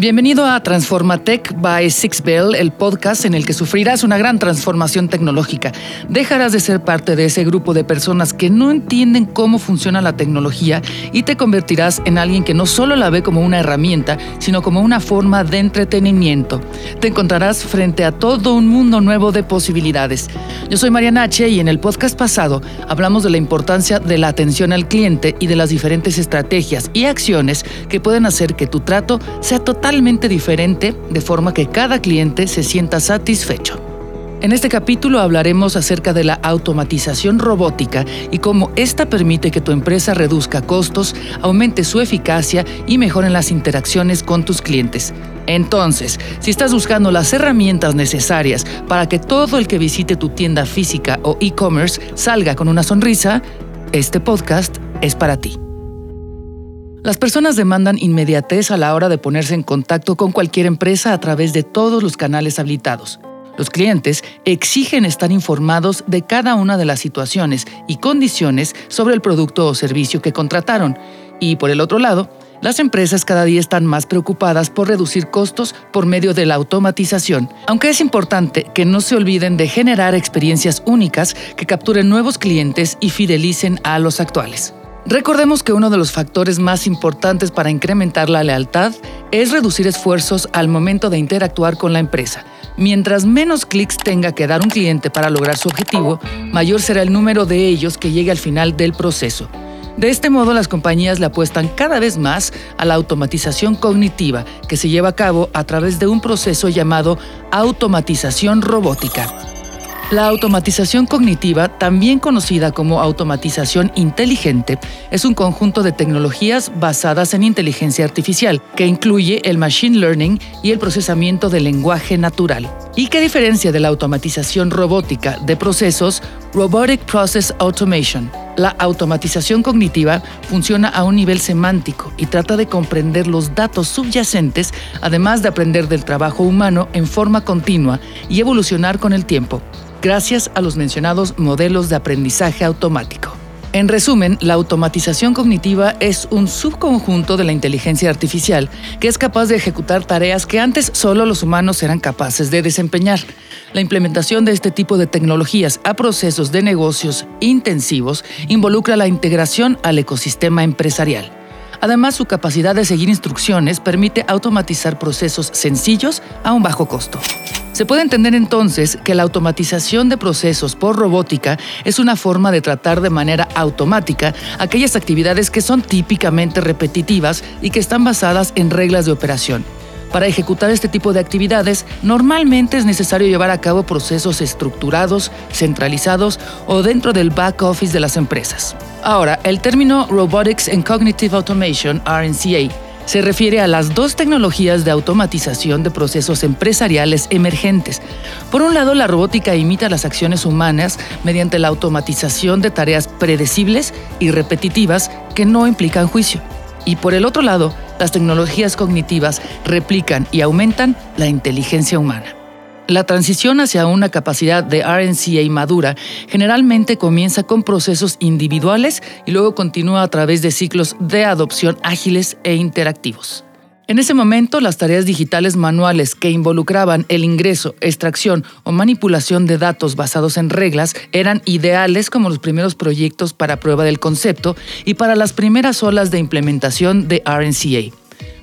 Bienvenido a Transformatech by Six Bell, el podcast en el que sufrirás una gran transformación tecnológica. Dejarás de ser parte de ese grupo de personas que no entienden cómo funciona la tecnología y te convertirás en alguien que no solo la ve como una herramienta, sino como una forma de entretenimiento. Te encontrarás frente a todo un mundo nuevo de posibilidades. Yo soy Mariana H. y en el podcast pasado hablamos de la importancia de la atención al cliente y de las diferentes estrategias y acciones que pueden hacer que tu trato sea totalmente totalmente diferente de forma que cada cliente se sienta satisfecho. En este capítulo hablaremos acerca de la automatización robótica y cómo esta permite que tu empresa reduzca costos, aumente su eficacia y mejoren las interacciones con tus clientes. Entonces, si estás buscando las herramientas necesarias para que todo el que visite tu tienda física o e-commerce salga con una sonrisa, este podcast es para ti. Las personas demandan inmediatez a la hora de ponerse en contacto con cualquier empresa a través de todos los canales habilitados. Los clientes exigen estar informados de cada una de las situaciones y condiciones sobre el producto o servicio que contrataron. Y por el otro lado, las empresas cada día están más preocupadas por reducir costos por medio de la automatización, aunque es importante que no se olviden de generar experiencias únicas que capturen nuevos clientes y fidelicen a los actuales. Recordemos que uno de los factores más importantes para incrementar la lealtad es reducir esfuerzos al momento de interactuar con la empresa. Mientras menos clics tenga que dar un cliente para lograr su objetivo, mayor será el número de ellos que llegue al final del proceso. De este modo, las compañías le apuestan cada vez más a la automatización cognitiva que se lleva a cabo a través de un proceso llamado automatización robótica. La automatización cognitiva, también conocida como automatización inteligente, es un conjunto de tecnologías basadas en inteligencia artificial que incluye el machine learning y el procesamiento del lenguaje natural. ¿Y qué diferencia de la automatización robótica de procesos? Robotic Process Automation. La automatización cognitiva funciona a un nivel semántico y trata de comprender los datos subyacentes, además de aprender del trabajo humano en forma continua y evolucionar con el tiempo gracias a los mencionados modelos de aprendizaje automático. En resumen, la automatización cognitiva es un subconjunto de la inteligencia artificial que es capaz de ejecutar tareas que antes solo los humanos eran capaces de desempeñar. La implementación de este tipo de tecnologías a procesos de negocios intensivos involucra la integración al ecosistema empresarial. Además, su capacidad de seguir instrucciones permite automatizar procesos sencillos a un bajo costo. Se puede entender entonces que la automatización de procesos por robótica es una forma de tratar de manera automática aquellas actividades que son típicamente repetitivas y que están basadas en reglas de operación. Para ejecutar este tipo de actividades, normalmente es necesario llevar a cabo procesos estructurados, centralizados o dentro del back office de las empresas. Ahora, el término Robotics and Cognitive Automation, RNCA, se refiere a las dos tecnologías de automatización de procesos empresariales emergentes. Por un lado, la robótica imita las acciones humanas mediante la automatización de tareas predecibles y repetitivas que no implican juicio. Y por el otro lado, las tecnologías cognitivas replican y aumentan la inteligencia humana. La transición hacia una capacidad de RNCA madura generalmente comienza con procesos individuales y luego continúa a través de ciclos de adopción ágiles e interactivos. En ese momento, las tareas digitales manuales que involucraban el ingreso, extracción o manipulación de datos basados en reglas eran ideales como los primeros proyectos para prueba del concepto y para las primeras olas de implementación de RNCA.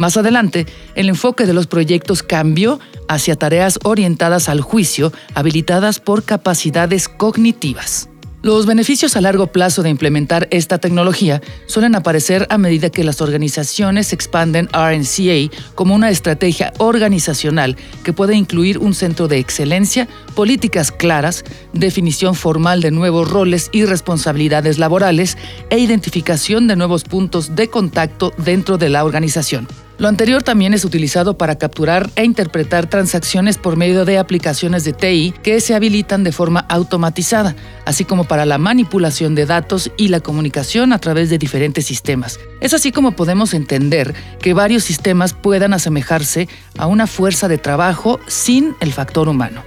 Más adelante, el enfoque de los proyectos cambió hacia tareas orientadas al juicio, habilitadas por capacidades cognitivas. Los beneficios a largo plazo de implementar esta tecnología suelen aparecer a medida que las organizaciones expanden RNCA como una estrategia organizacional que puede incluir un centro de excelencia, políticas claras, definición formal de nuevos roles y responsabilidades laborales e identificación de nuevos puntos de contacto dentro de la organización. Lo anterior también es utilizado para capturar e interpretar transacciones por medio de aplicaciones de TI que se habilitan de forma automatizada, así como para la manipulación de datos y la comunicación a través de diferentes sistemas. Es así como podemos entender que varios sistemas puedan asemejarse a una fuerza de trabajo sin el factor humano.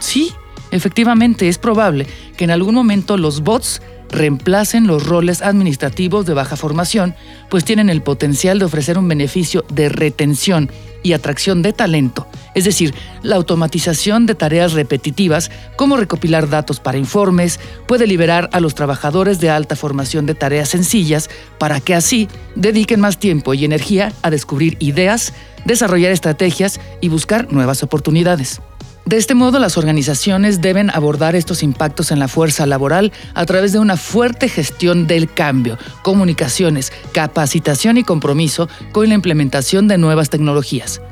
Sí, efectivamente es probable que en algún momento los bots reemplacen los roles administrativos de baja formación, pues tienen el potencial de ofrecer un beneficio de retención y atracción de talento, es decir, la automatización de tareas repetitivas como recopilar datos para informes, puede liberar a los trabajadores de alta formación de tareas sencillas para que así dediquen más tiempo y energía a descubrir ideas, desarrollar estrategias y buscar nuevas oportunidades. De este modo, las organizaciones deben abordar estos impactos en la fuerza laboral a través de una fuerte gestión del cambio, comunicaciones, capacitación y compromiso con la implementación de nuevas tecnologías.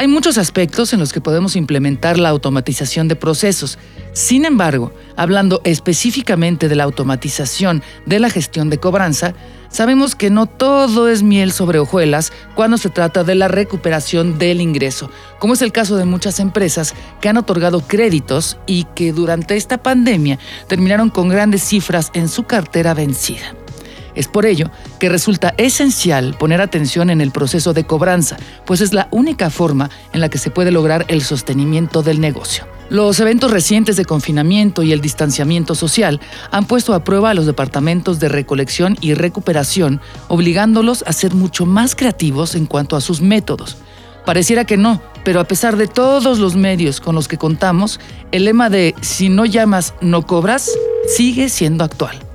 Hay muchos aspectos en los que podemos implementar la automatización de procesos. Sin embargo, hablando específicamente de la automatización de la gestión de cobranza, sabemos que no todo es miel sobre hojuelas cuando se trata de la recuperación del ingreso, como es el caso de muchas empresas que han otorgado créditos y que durante esta pandemia terminaron con grandes cifras en su cartera vencida. Es por ello que resulta esencial poner atención en el proceso de cobranza, pues es la única forma en la que se puede lograr el sostenimiento del negocio. Los eventos recientes de confinamiento y el distanciamiento social han puesto a prueba a los departamentos de recolección y recuperación, obligándolos a ser mucho más creativos en cuanto a sus métodos. Pareciera que no, pero a pesar de todos los medios con los que contamos, el lema de si no llamas, no cobras sigue siendo actual.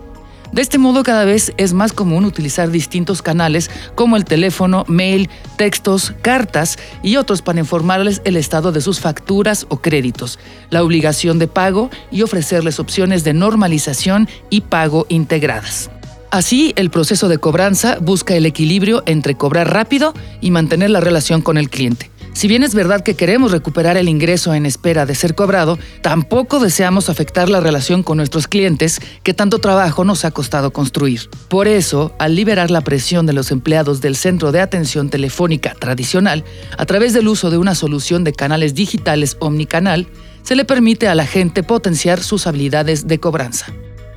De este modo cada vez es más común utilizar distintos canales como el teléfono, mail, textos, cartas y otros para informarles el estado de sus facturas o créditos, la obligación de pago y ofrecerles opciones de normalización y pago integradas. Así, el proceso de cobranza busca el equilibrio entre cobrar rápido y mantener la relación con el cliente. Si bien es verdad que queremos recuperar el ingreso en espera de ser cobrado, tampoco deseamos afectar la relación con nuestros clientes que tanto trabajo nos ha costado construir. Por eso, al liberar la presión de los empleados del centro de atención telefónica tradicional, a través del uso de una solución de canales digitales omnicanal, se le permite a la gente potenciar sus habilidades de cobranza.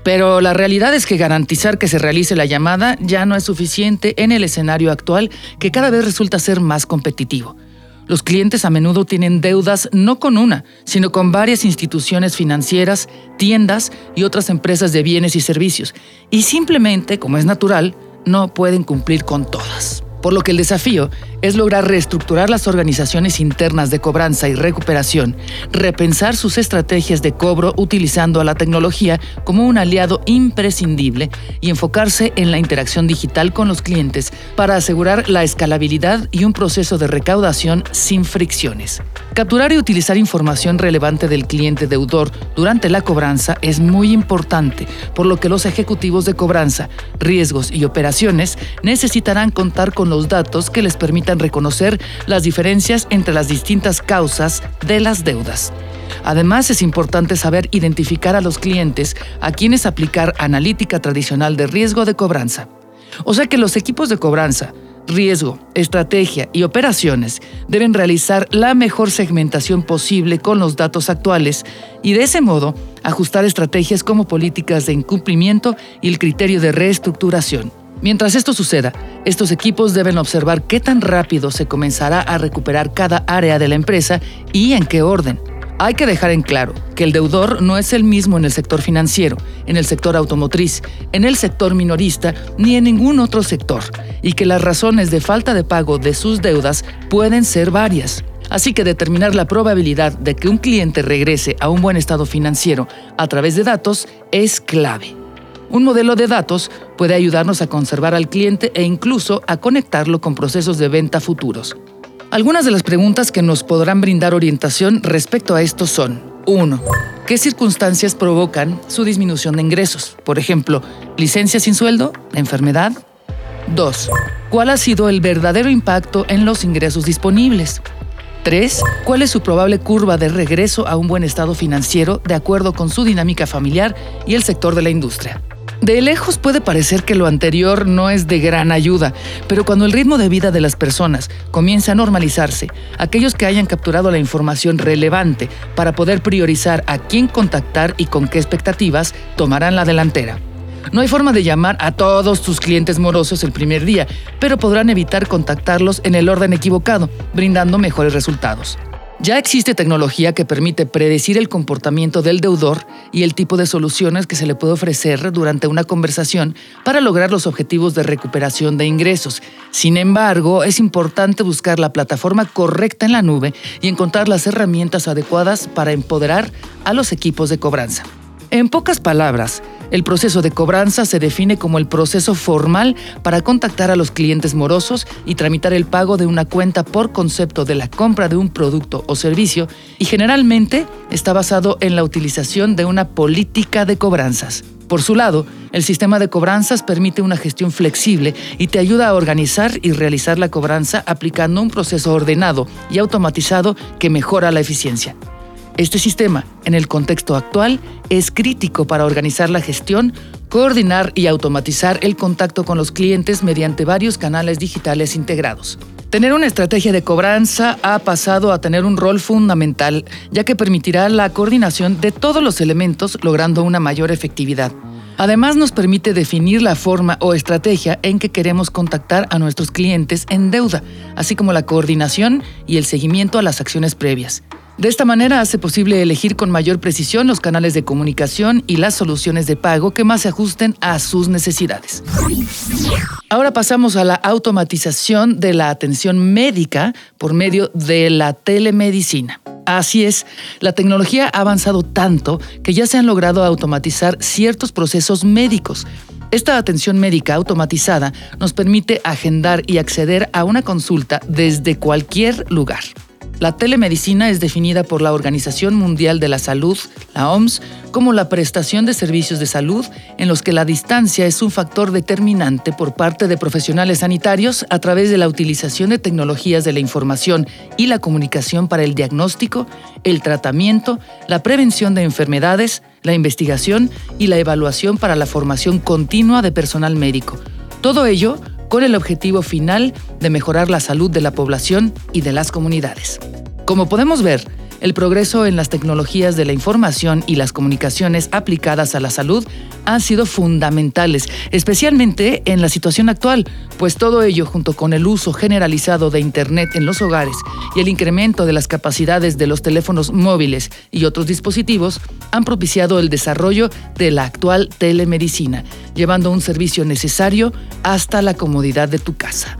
Pero la realidad es que garantizar que se realice la llamada ya no es suficiente en el escenario actual que cada vez resulta ser más competitivo. Los clientes a menudo tienen deudas no con una, sino con varias instituciones financieras, tiendas y otras empresas de bienes y servicios, y simplemente, como es natural, no pueden cumplir con todas. Por lo que el desafío es lograr reestructurar las organizaciones internas de cobranza y recuperación, repensar sus estrategias de cobro utilizando a la tecnología como un aliado imprescindible y enfocarse en la interacción digital con los clientes para asegurar la escalabilidad y un proceso de recaudación sin fricciones. Capturar y utilizar información relevante del cliente deudor durante la cobranza es muy importante, por lo que los ejecutivos de cobranza, riesgos y operaciones necesitarán contar con los datos que les permitan reconocer las diferencias entre las distintas causas de las deudas. Además, es importante saber identificar a los clientes a quienes aplicar analítica tradicional de riesgo de cobranza. O sea que los equipos de cobranza riesgo, estrategia y operaciones deben realizar la mejor segmentación posible con los datos actuales y de ese modo ajustar estrategias como políticas de incumplimiento y el criterio de reestructuración. Mientras esto suceda, estos equipos deben observar qué tan rápido se comenzará a recuperar cada área de la empresa y en qué orden. Hay que dejar en claro que el deudor no es el mismo en el sector financiero, en el sector automotriz, en el sector minorista ni en ningún otro sector, y que las razones de falta de pago de sus deudas pueden ser varias. Así que determinar la probabilidad de que un cliente regrese a un buen estado financiero a través de datos es clave. Un modelo de datos puede ayudarnos a conservar al cliente e incluso a conectarlo con procesos de venta futuros. Algunas de las preguntas que nos podrán brindar orientación respecto a esto son 1. ¿Qué circunstancias provocan su disminución de ingresos? Por ejemplo, licencia sin sueldo, enfermedad. 2. ¿Cuál ha sido el verdadero impacto en los ingresos disponibles? 3. ¿Cuál es su probable curva de regreso a un buen estado financiero de acuerdo con su dinámica familiar y el sector de la industria? De lejos puede parecer que lo anterior no es de gran ayuda, pero cuando el ritmo de vida de las personas comienza a normalizarse, aquellos que hayan capturado la información relevante para poder priorizar a quién contactar y con qué expectativas tomarán la delantera. No hay forma de llamar a todos tus clientes morosos el primer día, pero podrán evitar contactarlos en el orden equivocado, brindando mejores resultados. Ya existe tecnología que permite predecir el comportamiento del deudor y el tipo de soluciones que se le puede ofrecer durante una conversación para lograr los objetivos de recuperación de ingresos. Sin embargo, es importante buscar la plataforma correcta en la nube y encontrar las herramientas adecuadas para empoderar a los equipos de cobranza. En pocas palabras, el proceso de cobranza se define como el proceso formal para contactar a los clientes morosos y tramitar el pago de una cuenta por concepto de la compra de un producto o servicio y generalmente está basado en la utilización de una política de cobranzas. Por su lado, el sistema de cobranzas permite una gestión flexible y te ayuda a organizar y realizar la cobranza aplicando un proceso ordenado y automatizado que mejora la eficiencia. Este sistema, en el contexto actual, es crítico para organizar la gestión, coordinar y automatizar el contacto con los clientes mediante varios canales digitales integrados. Tener una estrategia de cobranza ha pasado a tener un rol fundamental, ya que permitirá la coordinación de todos los elementos logrando una mayor efectividad. Además nos permite definir la forma o estrategia en que queremos contactar a nuestros clientes en deuda, así como la coordinación y el seguimiento a las acciones previas. De esta manera hace posible elegir con mayor precisión los canales de comunicación y las soluciones de pago que más se ajusten a sus necesidades. Ahora pasamos a la automatización de la atención médica por medio de la telemedicina. Así es, la tecnología ha avanzado tanto que ya se han logrado automatizar ciertos procesos médicos. Esta atención médica automatizada nos permite agendar y acceder a una consulta desde cualquier lugar. La telemedicina es definida por la Organización Mundial de la Salud, la OMS, como la prestación de servicios de salud en los que la distancia es un factor determinante por parte de profesionales sanitarios a través de la utilización de tecnologías de la información y la comunicación para el diagnóstico, el tratamiento, la prevención de enfermedades, la investigación y la evaluación para la formación continua de personal médico. Todo ello con el objetivo final de mejorar la salud de la población y de las comunidades. Como podemos ver, el progreso en las tecnologías de la información y las comunicaciones aplicadas a la salud han sido fundamentales, especialmente en la situación actual, pues todo ello junto con el uso generalizado de Internet en los hogares y el incremento de las capacidades de los teléfonos móviles y otros dispositivos han propiciado el desarrollo de la actual telemedicina, llevando un servicio necesario hasta la comodidad de tu casa.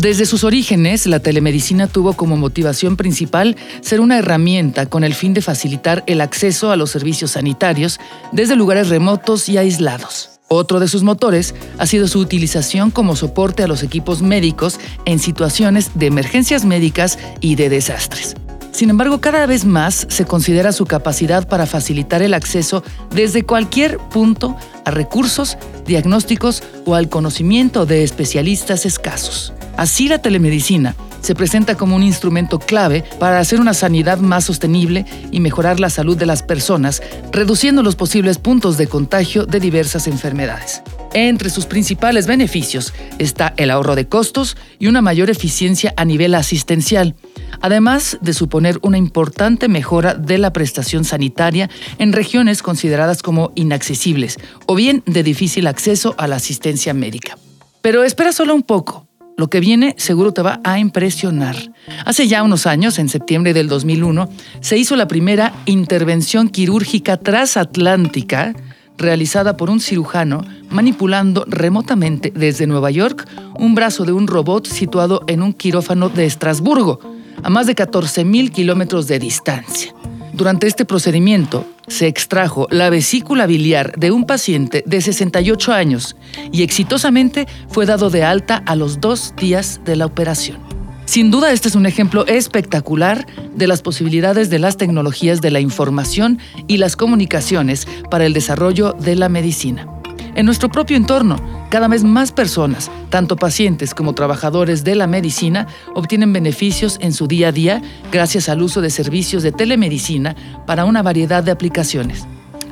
Desde sus orígenes, la telemedicina tuvo como motivación principal ser una herramienta con el fin de facilitar el acceso a los servicios sanitarios desde lugares remotos y aislados. Otro de sus motores ha sido su utilización como soporte a los equipos médicos en situaciones de emergencias médicas y de desastres. Sin embargo, cada vez más se considera su capacidad para facilitar el acceso desde cualquier punto a recursos, diagnósticos o al conocimiento de especialistas escasos. Así la telemedicina se presenta como un instrumento clave para hacer una sanidad más sostenible y mejorar la salud de las personas, reduciendo los posibles puntos de contagio de diversas enfermedades. Entre sus principales beneficios está el ahorro de costos y una mayor eficiencia a nivel asistencial, además de suponer una importante mejora de la prestación sanitaria en regiones consideradas como inaccesibles o bien de difícil acceso a la asistencia médica. Pero espera solo un poco. Lo que viene seguro te va a impresionar. Hace ya unos años, en septiembre del 2001, se hizo la primera intervención quirúrgica transatlántica realizada por un cirujano manipulando remotamente desde Nueva York un brazo de un robot situado en un quirófano de Estrasburgo, a más de 14.000 kilómetros de distancia. Durante este procedimiento, se extrajo la vesícula biliar de un paciente de 68 años y exitosamente fue dado de alta a los dos días de la operación. Sin duda, este es un ejemplo espectacular de las posibilidades de las tecnologías de la información y las comunicaciones para el desarrollo de la medicina. En nuestro propio entorno, cada vez más personas, tanto pacientes como trabajadores de la medicina, obtienen beneficios en su día a día gracias al uso de servicios de telemedicina para una variedad de aplicaciones.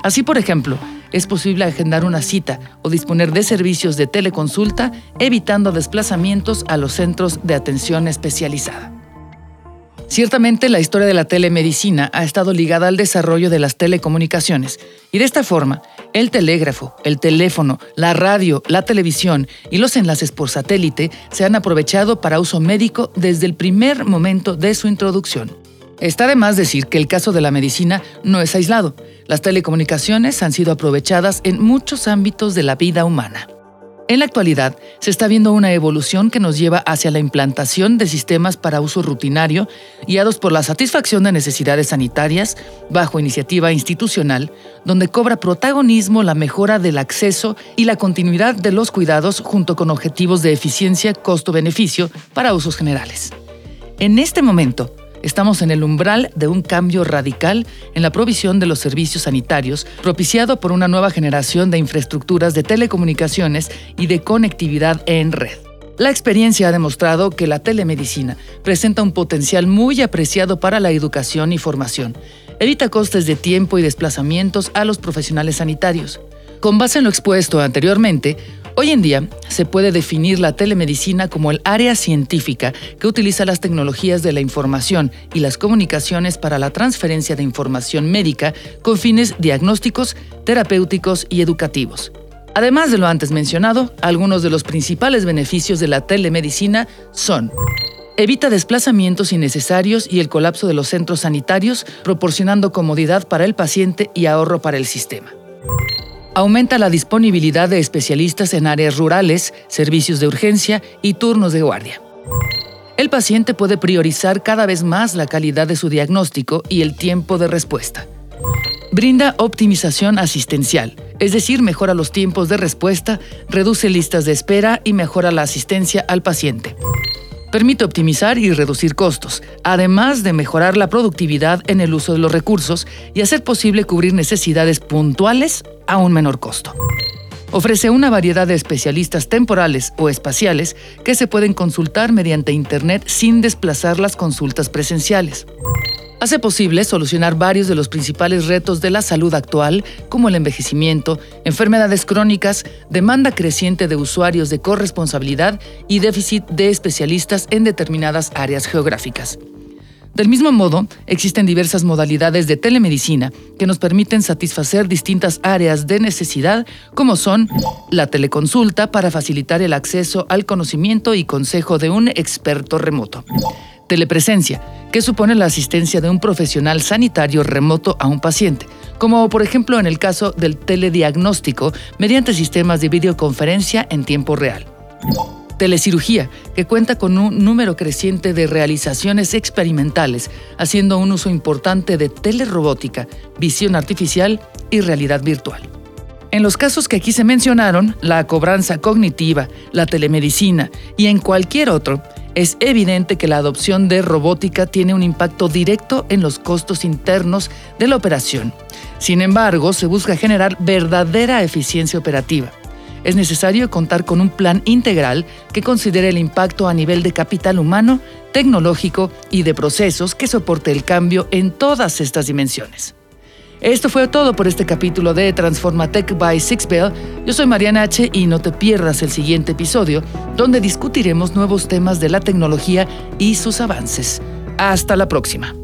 Así, por ejemplo, es posible agendar una cita o disponer de servicios de teleconsulta, evitando desplazamientos a los centros de atención especializada. Ciertamente la historia de la telemedicina ha estado ligada al desarrollo de las telecomunicaciones y de esta forma el telégrafo, el teléfono, la radio, la televisión y los enlaces por satélite se han aprovechado para uso médico desde el primer momento de su introducción. Está de más decir que el caso de la medicina no es aislado. Las telecomunicaciones han sido aprovechadas en muchos ámbitos de la vida humana. En la actualidad, se está viendo una evolución que nos lleva hacia la implantación de sistemas para uso rutinario, guiados por la satisfacción de necesidades sanitarias, bajo iniciativa institucional, donde cobra protagonismo la mejora del acceso y la continuidad de los cuidados junto con objetivos de eficiencia, costo-beneficio para usos generales. En este momento, Estamos en el umbral de un cambio radical en la provisión de los servicios sanitarios, propiciado por una nueva generación de infraestructuras de telecomunicaciones y de conectividad en red. La experiencia ha demostrado que la telemedicina presenta un potencial muy apreciado para la educación y formación. Evita costes de tiempo y desplazamientos a los profesionales sanitarios. Con base en lo expuesto anteriormente, Hoy en día se puede definir la telemedicina como el área científica que utiliza las tecnologías de la información y las comunicaciones para la transferencia de información médica con fines diagnósticos, terapéuticos y educativos. Además de lo antes mencionado, algunos de los principales beneficios de la telemedicina son Evita desplazamientos innecesarios y el colapso de los centros sanitarios, proporcionando comodidad para el paciente y ahorro para el sistema aumenta la disponibilidad de especialistas en áreas rurales, servicios de urgencia y turnos de guardia. El paciente puede priorizar cada vez más la calidad de su diagnóstico y el tiempo de respuesta. Brinda optimización asistencial, es decir, mejora los tiempos de respuesta, reduce listas de espera y mejora la asistencia al paciente. Permite optimizar y reducir costos, además de mejorar la productividad en el uso de los recursos y hacer posible cubrir necesidades puntuales a un menor costo. Ofrece una variedad de especialistas temporales o espaciales que se pueden consultar mediante Internet sin desplazar las consultas presenciales. Hace posible solucionar varios de los principales retos de la salud actual, como el envejecimiento, enfermedades crónicas, demanda creciente de usuarios de corresponsabilidad y déficit de especialistas en determinadas áreas geográficas. Del mismo modo, existen diversas modalidades de telemedicina que nos permiten satisfacer distintas áreas de necesidad, como son la teleconsulta para facilitar el acceso al conocimiento y consejo de un experto remoto. Telepresencia, que supone la asistencia de un profesional sanitario remoto a un paciente, como por ejemplo en el caso del telediagnóstico mediante sistemas de videoconferencia en tiempo real. Telecirugía, que cuenta con un número creciente de realizaciones experimentales, haciendo un uso importante de telerobótica, visión artificial y realidad virtual. En los casos que aquí se mencionaron, la cobranza cognitiva, la telemedicina y en cualquier otro, es evidente que la adopción de robótica tiene un impacto directo en los costos internos de la operación. Sin embargo, se busca generar verdadera eficiencia operativa es necesario contar con un plan integral que considere el impacto a nivel de capital humano, tecnológico y de procesos que soporte el cambio en todas estas dimensiones. Esto fue todo por este capítulo de Transformatech by Sixbell. Yo soy Mariana H. y no te pierdas el siguiente episodio, donde discutiremos nuevos temas de la tecnología y sus avances. Hasta la próxima.